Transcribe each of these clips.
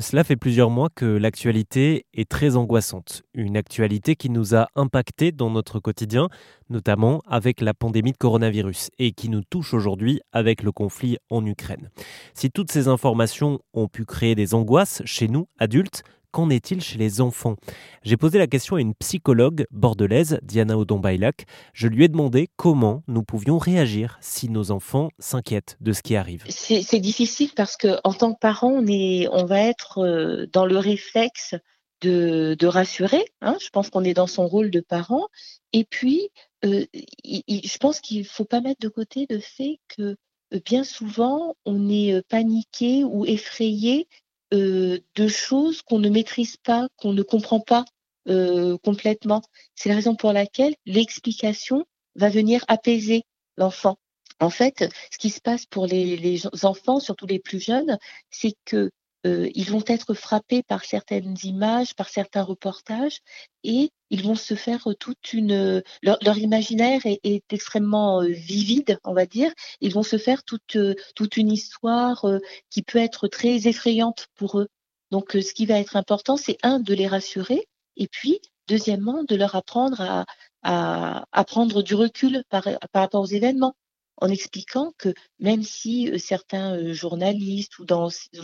Cela fait plusieurs mois que l'actualité est très angoissante. Une actualité qui nous a impacté dans notre quotidien, notamment avec la pandémie de coronavirus, et qui nous touche aujourd'hui avec le conflit en Ukraine. Si toutes ces informations ont pu créer des angoisses chez nous, adultes, qu'en est-il chez les enfants? J'ai posé la question à une psychologue bordelaise, Diana Odon-Bailac. Je lui ai demandé comment nous pouvions réagir si nos enfants s'inquiètent de ce qui arrive. C'est difficile parce qu'en tant que parent, on, est, on va être euh, dans le réflexe de, rassurer. Hein. je pense qu'on est dans son rôle de parent. Et puis, euh, je pense qu'il ne faut pas mettre de côté le fait que euh, bien souvent, on est paniqué ou effrayé euh, de choses qu'on ne maîtrise pas, qu'on ne comprend pas euh, complètement. C'est la raison pour laquelle l'explication va venir apaiser l'enfant. En fait, ce qui se passe pour les, les enfants, surtout les plus jeunes, c'est que euh, ils vont être frappés par certaines images, par certains reportages, et ils vont se faire toute une. Leur, imaginaire est, extrêmement euh, vivide, on va dire. Ils vont se faire toute, euh, toute une histoire qui peut être très effrayante pour eux. Donc, ce qui va être important, c'est un, de les rassurer, et puis, deuxièmement, de leur apprendre à, à, à prendre du recul par, par rapport aux événements en expliquant que même si euh, certains euh, journalistes ou,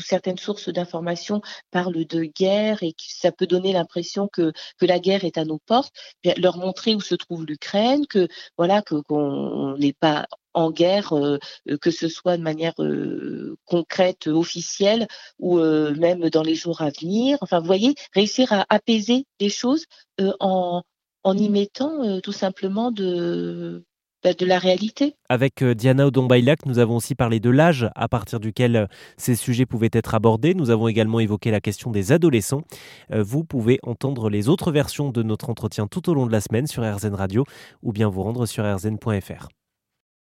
certaines sources d'information parlent de guerre et que ça peut donner l'impression que, que la guerre est à nos portes, leur montrer où se trouve l'Ukraine, que voilà qu'on n'est pas en guerre, euh, que ce soit de manière concrète, officielle, ou même dans les jours à venir. Enfin, vous voyez, réussir à apaiser les choses en, en y mettant tout simplement de, de la réalité. Avec euh, Diana Odon-Bailac, nous avons aussi parlé de l'âge à partir duquel euh, ces sujets pouvaient être abordés. Nous avons également évoqué la question des adolescents. Euh, vous pouvez entendre les autres versions de notre entretien tout au long de la semaine sur RZN Radio ou bien vous rendre sur rzn.fr.